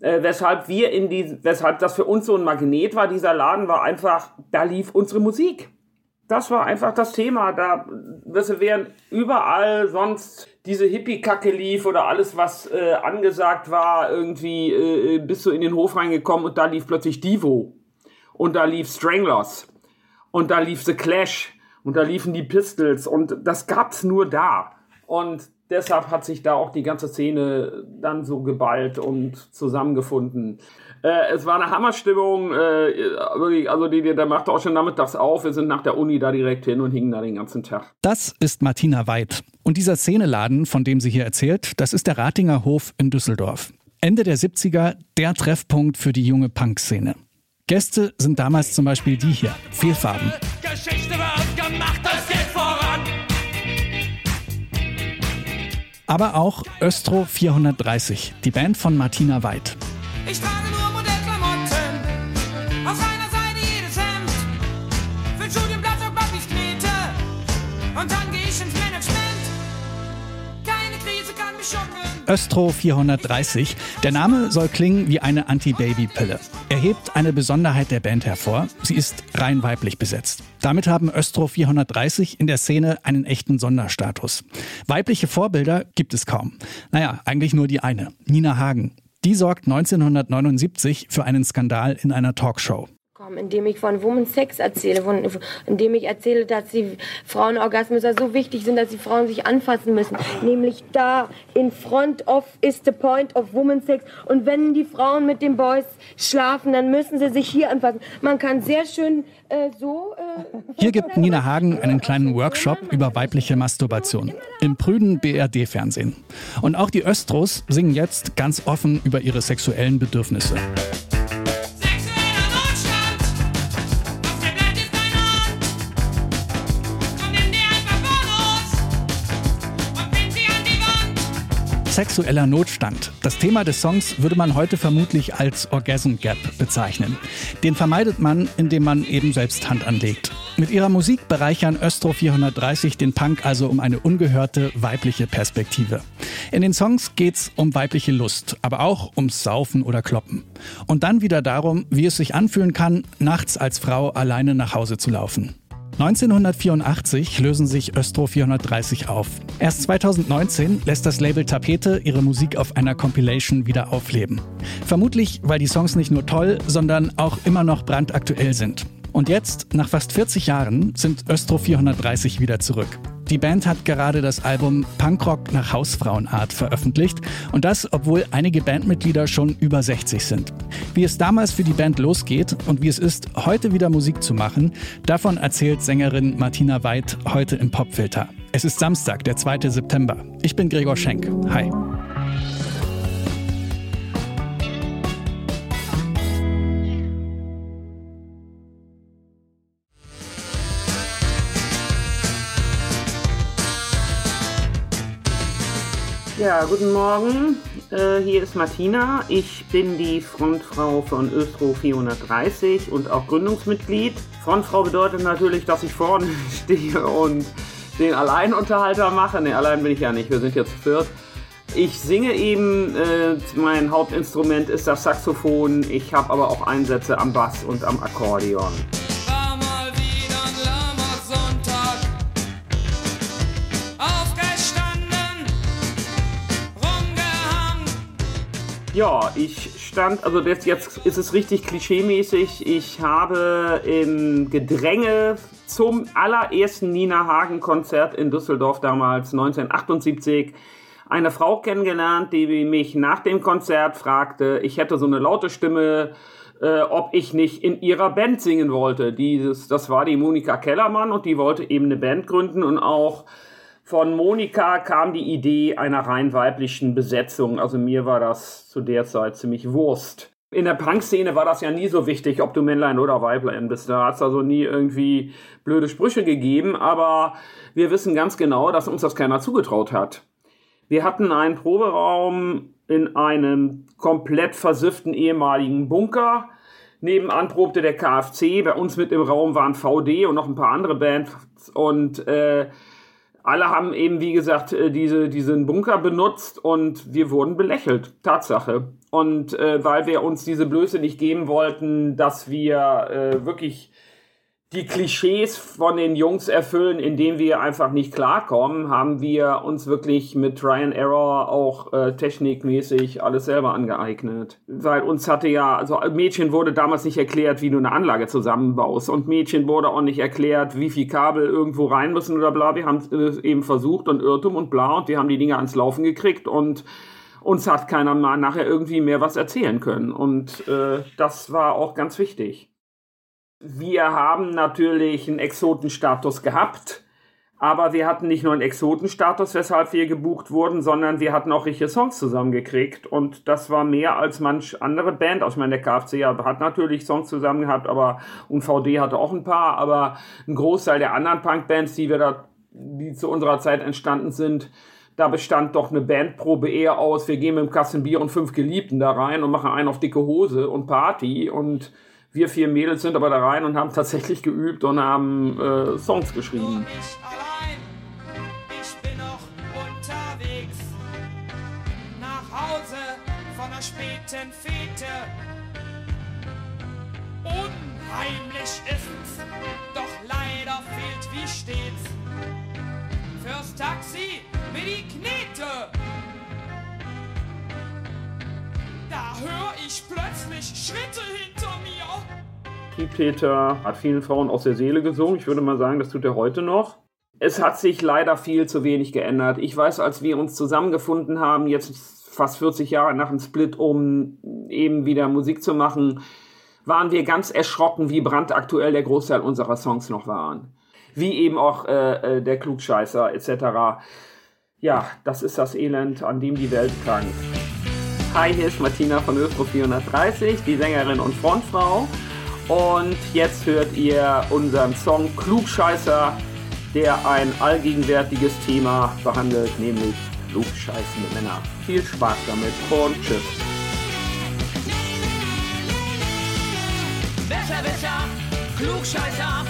Äh, weshalb wir in die, weshalb das für uns so ein Magnet war, dieser Laden war einfach, da lief unsere Musik. Das war einfach das Thema. Da, das wären überall sonst diese Hippie-Kacke lief oder alles, was äh, angesagt war, irgendwie äh, bist du in den Hof reingekommen und da lief plötzlich Divo. Und da lief Stranglers. Und da lief The Clash. Und da liefen die Pistols. Und das gab's nur da. Und deshalb hat sich da auch die ganze Szene dann so geballt und zusammengefunden. Äh, es war eine Hammerstimmung, äh, also die, die, der machte auch schon nachmittags auf. Wir sind nach der Uni da direkt hin und hingen da den ganzen Tag. Das ist Martina Weid. Und dieser Szeneladen, von dem sie hier erzählt, das ist der Ratinger Hof in Düsseldorf. Ende der 70er der Treffpunkt für die junge Punk-Szene. Gäste sind damals zum Beispiel die hier, Fehlfarben. Geschichte wird gemacht, das geht Aber auch Östro 430, die Band von Martina Weid. Ich trage nur Modellklamotten, auf einer Seite jedes Hemd. Für ein Studienblatt und Blatt ich knete und dann gehe ich ins Management. Keine Krise kann mich schocken. Östro 430. Der Name soll klingen wie eine Anti-Baby-Pille. Er hebt eine Besonderheit der Band hervor. Sie ist rein weiblich besetzt. Damit haben Östro 430 in der Szene einen echten Sonderstatus. Weibliche Vorbilder gibt es kaum. Naja, eigentlich nur die eine, Nina Hagen. Die sorgt 1979 für einen Skandal in einer Talkshow indem ich von Women's Sex erzähle, von, indem ich erzähle, dass die Frauenorgasmen so wichtig sind, dass die Frauen sich anfassen müssen. Nämlich da in front of is the point of Women's Sex. Und wenn die Frauen mit den Boys schlafen, dann müssen sie sich hier anfassen. Man kann sehr schön äh, so. Äh, hier gibt Nina Hagen einen kleinen Workshop über weibliche Masturbation im prüden BRD-Fernsehen. Und auch die Östros singen jetzt ganz offen über ihre sexuellen Bedürfnisse. Sexueller Notstand. Das Thema des Songs würde man heute vermutlich als Orgasm Gap bezeichnen. Den vermeidet man, indem man eben selbst Hand anlegt. Mit ihrer Musik bereichern Östro 430 den Punk also um eine ungehörte weibliche Perspektive. In den Songs geht's um weibliche Lust, aber auch ums Saufen oder Kloppen. Und dann wieder darum, wie es sich anfühlen kann, nachts als Frau alleine nach Hause zu laufen. 1984 lösen sich Östro 430 auf. Erst 2019 lässt das Label Tapete ihre Musik auf einer Compilation wieder aufleben. Vermutlich, weil die Songs nicht nur toll, sondern auch immer noch brandaktuell sind. Und jetzt, nach fast 40 Jahren, sind Östro 430 wieder zurück. Die Band hat gerade das Album Punkrock nach Hausfrauenart veröffentlicht und das, obwohl einige Bandmitglieder schon über 60 sind. Wie es damals für die Band losgeht und wie es ist, heute wieder Musik zu machen, davon erzählt Sängerin Martina Weid heute im Popfilter. Es ist Samstag, der 2. September. Ich bin Gregor Schenk. Hi. Ja, guten Morgen. Äh, hier ist Martina. Ich bin die Frontfrau von Östro 430 und auch Gründungsmitglied. Frontfrau bedeutet natürlich, dass ich vorne stehe und den Alleinunterhalter mache. Ne, allein bin ich ja nicht. Wir sind jetzt viert. Ich singe eben, äh, mein Hauptinstrument ist das Saxophon. Ich habe aber auch Einsätze am Bass und am Akkordeon. Ja, ich stand, also jetzt, jetzt ist es richtig klischeemäßig. Ich habe im Gedränge zum allerersten Nina Hagen Konzert in Düsseldorf damals 1978 eine Frau kennengelernt, die mich nach dem Konzert fragte, ich hätte so eine laute Stimme, äh, ob ich nicht in ihrer Band singen wollte. Dieses, das war die Monika Kellermann und die wollte eben eine Band gründen und auch von Monika kam die Idee einer rein weiblichen Besetzung. Also mir war das zu der Zeit ziemlich Wurst. In der Punk-Szene war das ja nie so wichtig, ob du Männlein oder Weiblein bist. Da hat es also nie irgendwie blöde Sprüche gegeben, aber wir wissen ganz genau, dass uns das keiner zugetraut hat. Wir hatten einen Proberaum in einem komplett versifften ehemaligen Bunker. Nebenan probte der KFC, bei uns mit im Raum waren VD und noch ein paar andere Bands und äh, alle haben eben, wie gesagt, äh, diese, diesen Bunker benutzt und wir wurden belächelt. Tatsache. Und äh, weil wir uns diese Blöße nicht geben wollten, dass wir äh, wirklich die Klischees von den Jungs erfüllen, indem wir einfach nicht klarkommen, haben wir uns wirklich mit Ryan Error auch äh, technikmäßig alles selber angeeignet. Weil uns hatte ja, also Mädchen wurde damals nicht erklärt, wie du eine Anlage zusammenbaust und Mädchen wurde auch nicht erklärt, wie viel Kabel irgendwo rein müssen oder bla. Wir haben es äh, eben versucht und Irrtum und bla und wir haben die Dinge ans Laufen gekriegt und uns hat keiner mal nachher irgendwie mehr was erzählen können und äh, das war auch ganz wichtig. Wir haben natürlich einen Exotenstatus gehabt, aber wir hatten nicht nur einen Exotenstatus, weshalb wir gebucht wurden, sondern wir hatten auch richtige Songs zusammengekriegt. Und das war mehr als manch andere Band. Also ich meine, der KFC hat natürlich Songs zusammen gehabt, aber und VD hatte auch ein paar, aber ein Großteil der anderen Punkbands, die wir da, die zu unserer Zeit entstanden sind, da bestand doch eine Bandprobe eher aus, wir gehen mit einem Kasten Bier und fünf Geliebten da rein und machen einen auf dicke Hose und Party. Und wir vier Mädels sind aber da rein und haben tatsächlich geübt und haben äh, Songs geschrieben. Späten Fete. Unheimlich ist's, doch leider fehlt wie stets fürs Taxi mir die Knete. Ich plötzlich Schritte hinter mir. Peter hat vielen Frauen aus der Seele gesungen. Ich würde mal sagen, das tut er heute noch. Es hat sich leider viel zu wenig geändert. Ich weiß, als wir uns zusammengefunden haben, jetzt fast 40 Jahre nach dem Split, um eben wieder Musik zu machen, waren wir ganz erschrocken, wie brandaktuell der Großteil unserer Songs noch waren. Wie eben auch äh, äh der Klugscheißer etc. Ja, das ist das Elend, an dem die Welt krankt. Hi, hier ist Martina von Östro 430, die Sängerin und Frontfrau. Und jetzt hört ihr unseren Song Klugscheißer, der ein allgegenwärtiges Thema behandelt, nämlich klugscheißende Männer. Viel Spaß damit und tschüss. Besser, besser, Klugscheißer,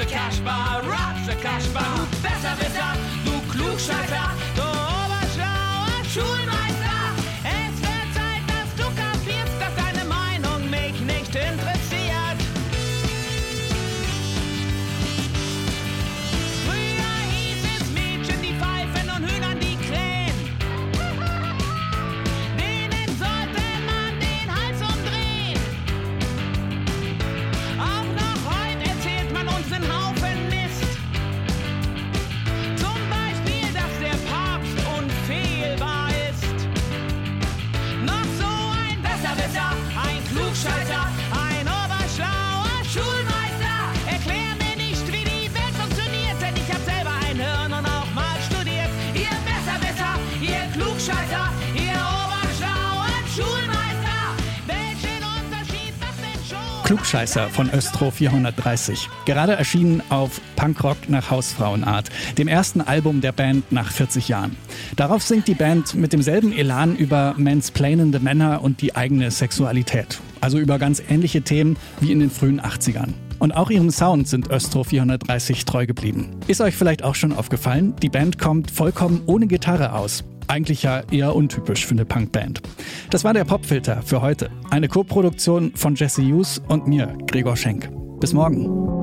se cache pas, rap se cache pas, nous. Klugscheißer von Östro 430. Gerade erschienen auf Punkrock nach Hausfrauenart, dem ersten Album der Band nach 40 Jahren. Darauf singt die Band mit demselben Elan über mansplainende Männer und die eigene Sexualität. Also über ganz ähnliche Themen wie in den frühen 80ern. Und auch ihrem Sound sind Östro 430 treu geblieben. Ist euch vielleicht auch schon aufgefallen, die Band kommt vollkommen ohne Gitarre aus. Eigentlich ja eher untypisch für eine Punkband. Das war der Popfilter für heute. Eine Co-Produktion von Jesse Hughes und mir, Gregor Schenk. Bis morgen.